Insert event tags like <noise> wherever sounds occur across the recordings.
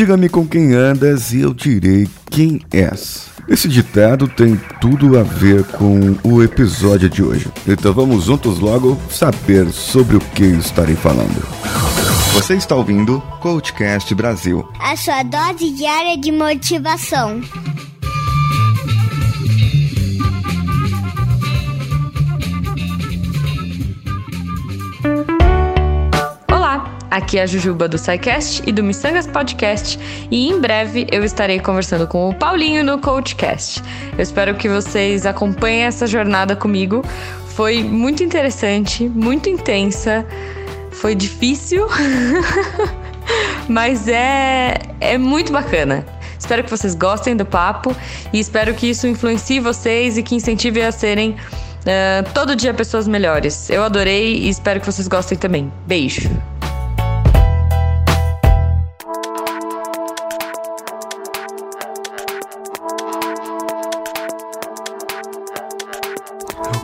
Diga-me com quem andas e eu direi quem és. Esse ditado tem tudo a ver com o episódio de hoje. Então vamos juntos logo saber sobre o que estarei falando. Você está ouvindo Coachcast Brasil a sua dose diária de motivação. Aqui é a Jujuba do SciCast e do Missangas Podcast e em breve eu estarei conversando com o Paulinho no Coachcast. Eu espero que vocês acompanhem essa jornada comigo. Foi muito interessante, muito intensa, foi difícil, <laughs> mas é, é muito bacana. Espero que vocês gostem do papo e espero que isso influencie vocês e que incentive a serem uh, todo dia pessoas melhores. Eu adorei e espero que vocês gostem também. Beijo!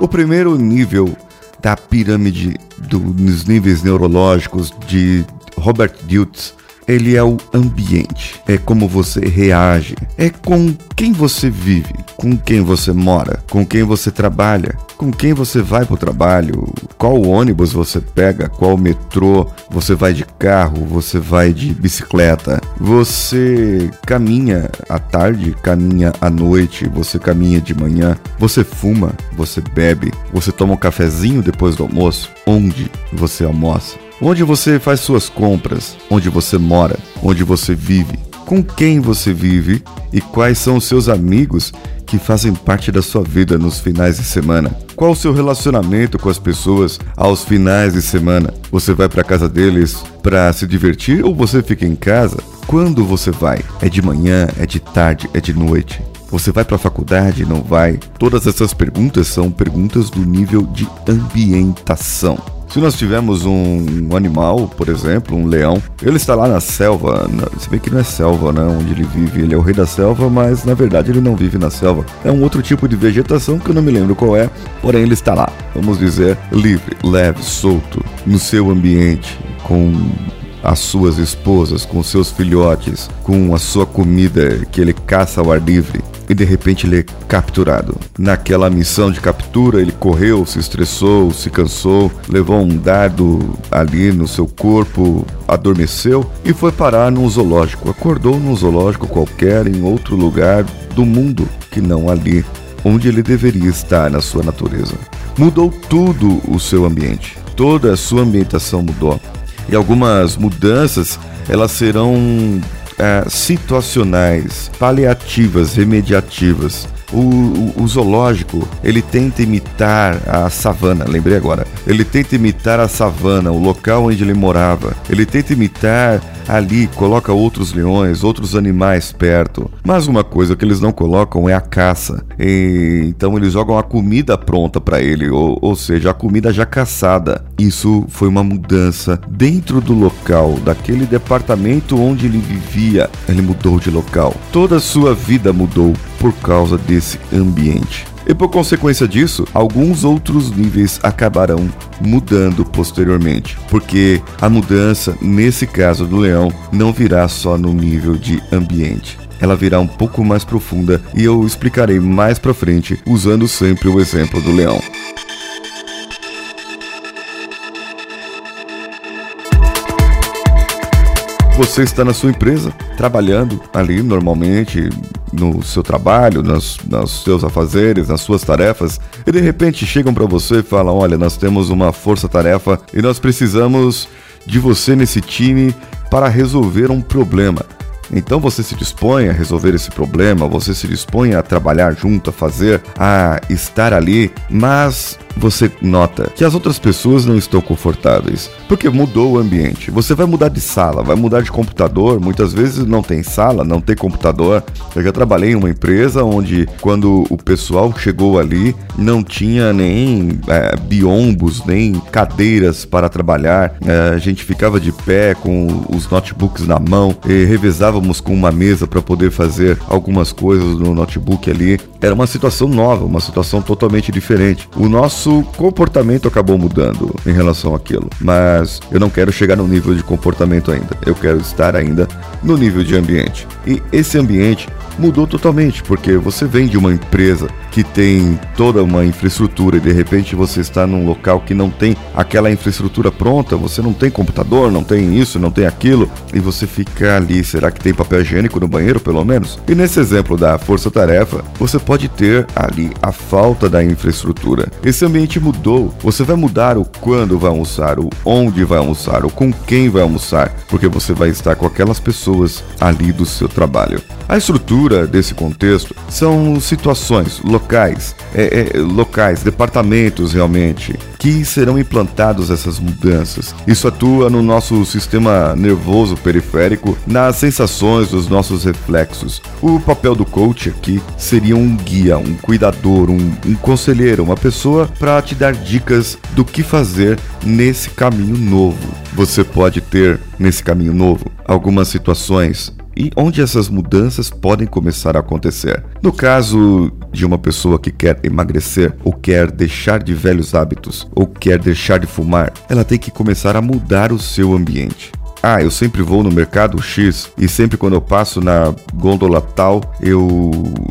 O primeiro nível da pirâmide dos níveis neurológicos de Robert Dilts ele é o ambiente, é como você reage, é com quem você vive, com quem você mora, com quem você trabalha, com quem você vai para o trabalho, qual ônibus você pega, qual metrô, você vai de carro, você vai de bicicleta, você caminha à tarde, caminha à noite, você caminha de manhã, você fuma, você bebe, você toma um cafezinho depois do almoço, onde você almoça. Onde você faz suas compras, onde você mora, onde você vive, com quem você vive e quais são os seus amigos que fazem parte da sua vida nos finais de semana. Qual o seu relacionamento com as pessoas aos finais de semana? Você vai para casa deles para se divertir ou você fica em casa? Quando você vai? É de manhã, é de tarde, é de noite? Você vai para a faculdade? Não vai? Todas essas perguntas são perguntas do nível de ambientação. Se nós tivermos um, animal, por exemplo, um leão, ele está lá na selva, se bem que não é selva, né, onde ele vive, ele é o rei da selva, mas na verdade ele não vive na selva. É um outro tipo de vegetação que eu não me lembro qual é, porém ele está lá, vamos dizer, livre, leve, solto, no seu ambiente, com as suas esposas, com seus filhotes, com a sua comida que ele caça ao ar livre e de repente ele é capturado. Naquela missão de captura, ele correu, se estressou, se cansou, levou um dardo ali no seu corpo, adormeceu e foi parar num zoológico. Acordou num zoológico qualquer em outro lugar do mundo que não ali, onde ele deveria estar na sua natureza. Mudou tudo o seu ambiente. Toda a sua ambientação mudou. E algumas mudanças elas serão é, situacionais, paliativas, remediativas. O, o, o, zoológico ele tenta imitar a savana, lembrei agora. Ele tenta imitar a savana, o local onde ele morava. Ele tenta imitar ali coloca outros leões, outros animais perto. Mas uma coisa que eles não colocam é a caça. E, então eles jogam a comida pronta para ele, ou, ou seja, a comida já caçada. Isso foi uma mudança dentro do local, daquele departamento onde ele vivia. Ele mudou de local. Toda a sua vida mudou por causa desse ambiente. E por consequência disso, alguns outros níveis acabarão mudando posteriormente, porque a mudança, nesse caso do leão, não virá só no nível de ambiente. Ela virá um pouco mais profunda e eu explicarei mais para frente usando sempre o exemplo do leão. Você está na sua empresa, trabalhando ali normalmente, no seu trabalho, nos, nos seus afazeres, nas suas tarefas, e de repente chegam para você e falam: Olha, nós temos uma força-tarefa e nós precisamos de você nesse time para resolver um problema. Então você se dispõe a resolver esse problema, você se dispõe a trabalhar junto, a fazer, a estar ali, mas você nota que as outras pessoas não estão confortáveis, porque mudou o ambiente. Você vai mudar de sala, vai mudar de computador, muitas vezes não tem sala, não tem computador. Eu já trabalhei em uma empresa onde, quando o pessoal chegou ali, não tinha nem é, biombos, nem cadeiras para trabalhar. É, a gente ficava de pé com os notebooks na mão e revezava contávamos com uma mesa para poder fazer algumas coisas no notebook ali. Era uma situação nova, uma situação totalmente diferente. O nosso comportamento acabou mudando em relação àquilo, mas eu não quero chegar no nível de comportamento ainda. Eu quero estar ainda no nível de ambiente. E esse ambiente mudou totalmente, porque você vem de uma empresa que tem toda uma infraestrutura e de repente você está num local que não tem aquela infraestrutura pronta, você não tem computador, não tem isso, não tem aquilo, e você fica ali, será que tem papel higiênico no banheiro pelo menos? E nesse exemplo da força-tarefa, você pode ter ali a falta da infraestrutura. Esse ambiente mudou, você vai mudar o quando vai almoçar, o onde vai almoçar, o com quem vai almoçar, porque você vai estar com aquelas pessoas ali do seu trabalho. A estrutura desse contexto são situações locais, é, é, locais, departamentos realmente, que serão implantados essas mudanças. Isso atua no nosso sistema nervoso periférico, nas sensações dos nossos reflexos. O papel do coach aqui seria um guia, um cuidador, um, um conselheiro, uma pessoa para te dar dicas do que fazer nesse caminho novo. Você pode ter nesse caminho novo algumas situações e onde essas mudanças podem começar a acontecer. No caso de uma pessoa que quer emagrecer, ou quer deixar de velhos hábitos, ou quer deixar de fumar, ela tem que começar a mudar o seu ambiente. Ah, eu sempre vou no mercado X e sempre quando eu passo na gôndola tal, eu,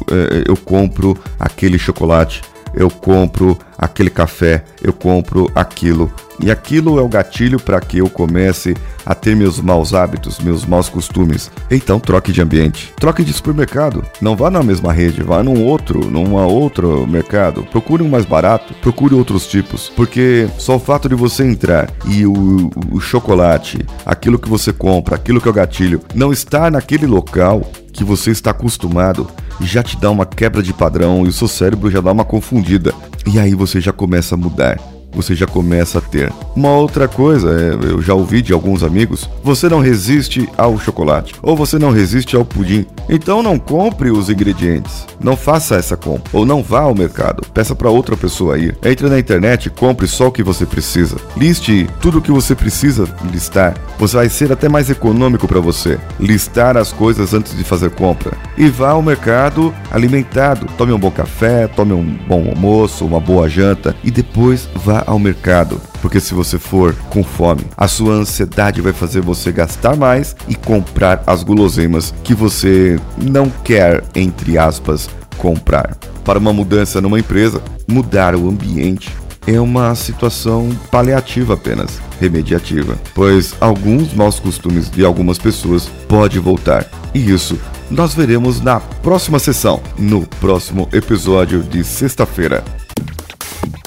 é, eu compro aquele chocolate. Eu compro aquele café, eu compro aquilo. E aquilo é o gatilho para que eu comece a ter meus maus hábitos, meus maus costumes. Então troque de ambiente, troque de supermercado. Não vá na mesma rede, vá num outro, num outro mercado. Procure um mais barato, procure outros tipos, porque só o fato de você entrar e o, o chocolate, aquilo que você compra, aquilo que é o gatilho, não estar naquele local que você está acostumado, já te dá uma quebra de padrão e o seu cérebro já dá uma confundida. E aí você já começa a mudar você já começa a ter. Uma outra coisa, é, eu já ouvi de alguns amigos, você não resiste ao chocolate ou você não resiste ao pudim. Então não compre os ingredientes. Não faça essa compra ou não vá ao mercado. Peça para outra pessoa ir. Entre na internet e compre só o que você precisa. Liste tudo o que você precisa listar. Você vai ser até mais econômico para você. Listar as coisas antes de fazer compra. E vá ao mercado alimentado. Tome um bom café, tome um bom almoço, uma boa janta e depois vá ao mercado, porque se você for com fome, a sua ansiedade vai fazer você gastar mais e comprar as guloseimas que você não quer, entre aspas, comprar. Para uma mudança numa empresa, mudar o ambiente é uma situação paliativa apenas, remediativa, pois alguns maus costumes de algumas pessoas pode voltar. E isso nós veremos na próxima sessão, no próximo episódio de sexta-feira.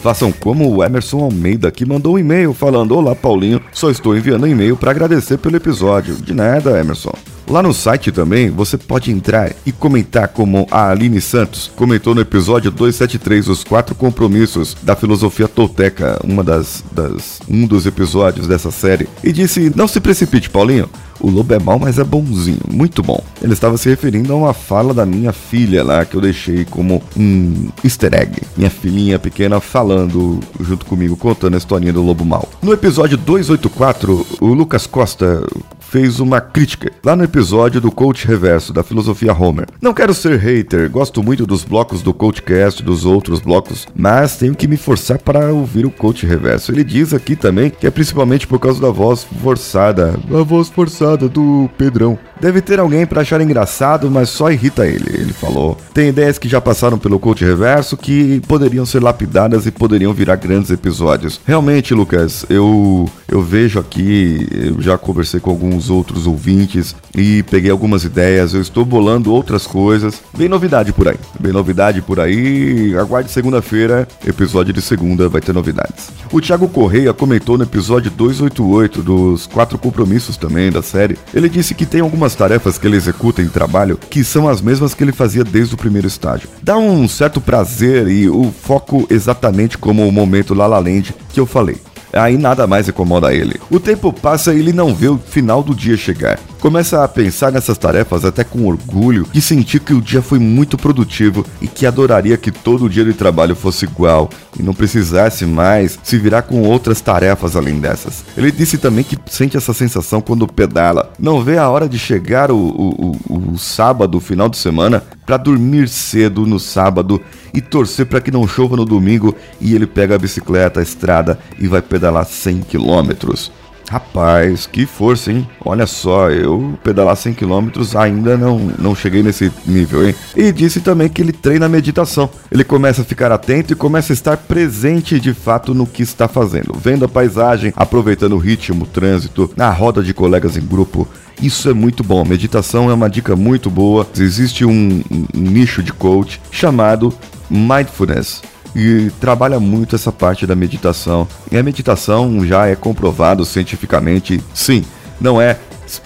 Façam como o Emerson Almeida, que mandou um e-mail falando: Olá, Paulinho, só estou enviando um e-mail para agradecer pelo episódio. De nada, Emerson. Lá no site também você pode entrar e comentar como a Aline Santos comentou no episódio 273, os quatro compromissos da filosofia tolteca, uma das, das um dos episódios dessa série, e disse: "Não se precipite, Paulinho. O lobo é mau, mas é bonzinho. Muito bom. Ele estava se referindo a uma fala da minha filha lá, que eu deixei como um easter egg. Minha filhinha pequena falando junto comigo, contando a historinha do lobo mau. No episódio 284, o Lucas Costa fez uma crítica lá no episódio do Coach Reverso da Filosofia Homer. Não quero ser hater, gosto muito dos blocos do Coachcast, dos outros blocos, mas tenho que me forçar para ouvir o Coach Reverso. Ele diz aqui também que é principalmente por causa da voz forçada, a voz forçada do Pedrão. Deve ter alguém para achar engraçado, mas só irrita ele, ele falou. Tem ideias que já passaram pelo coach reverso que poderiam ser lapidadas e poderiam virar grandes episódios. Realmente, Lucas, eu eu vejo aqui, eu já conversei com alguns outros ouvintes e peguei algumas ideias, eu estou bolando outras coisas. Bem novidade por aí. Bem novidade por aí. Aguarde segunda-feira, episódio de segunda vai ter novidades. O Thiago Correia comentou no episódio 288 dos quatro compromissos também da série. Ele disse que tem algumas algumas tarefas que ele executa em trabalho que são as mesmas que ele fazia desde o primeiro estágio. Dá um certo prazer e o foco exatamente como o momento La La Land que eu falei aí nada mais incomoda ele. O tempo passa e ele não vê o final do dia chegar. Começa a pensar nessas tarefas até com orgulho e sentir que o dia foi muito produtivo e que adoraria que todo o dia de trabalho fosse igual e não precisasse mais se virar com outras tarefas além dessas. Ele disse também que sente essa sensação quando pedala. Não vê a hora de chegar o, o, o, o sábado, final de semana, para dormir cedo no sábado e torcer para que não chova no domingo e ele pega a bicicleta, a estrada e vai pedalar 100 quilômetros. Rapaz, que força, hein? Olha só, eu pedalar 100 km ainda não, não cheguei nesse nível, hein? E disse também que ele treina meditação. Ele começa a ficar atento e começa a estar presente de fato no que está fazendo, vendo a paisagem, aproveitando o ritmo, o trânsito, na roda de colegas em grupo. Isso é muito bom. Meditação é uma dica muito boa. Existe um, um nicho de coach chamado Mindfulness e trabalha muito essa parte da meditação. E a meditação já é comprovado cientificamente, sim, não é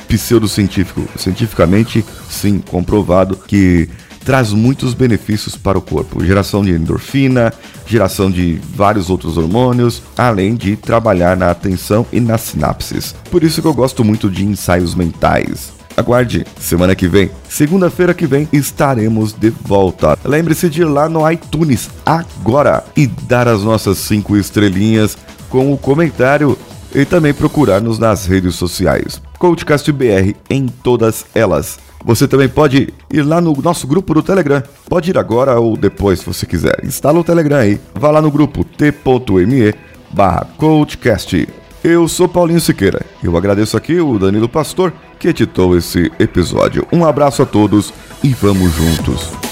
pseudocientífico, cientificamente sim, comprovado que traz muitos benefícios para o corpo, geração de endorfina, geração de vários outros hormônios, além de trabalhar na atenção e nas sinapses. Por isso que eu gosto muito de ensaios mentais. Aguarde, semana que vem, segunda-feira que vem, estaremos de volta. Lembre-se de ir lá no iTunes agora e dar as nossas cinco estrelinhas com o comentário e também procurar-nos nas redes sociais. Coachcast BR em todas elas. Você também pode ir lá no nosso grupo do Telegram. Pode ir agora ou depois, se você quiser. Instala o Telegram aí. Vá lá no grupo t.me barra coachcast. Eu sou Paulinho Siqueira. Eu agradeço aqui o Danilo Pastor que editou esse episódio. Um abraço a todos e vamos juntos.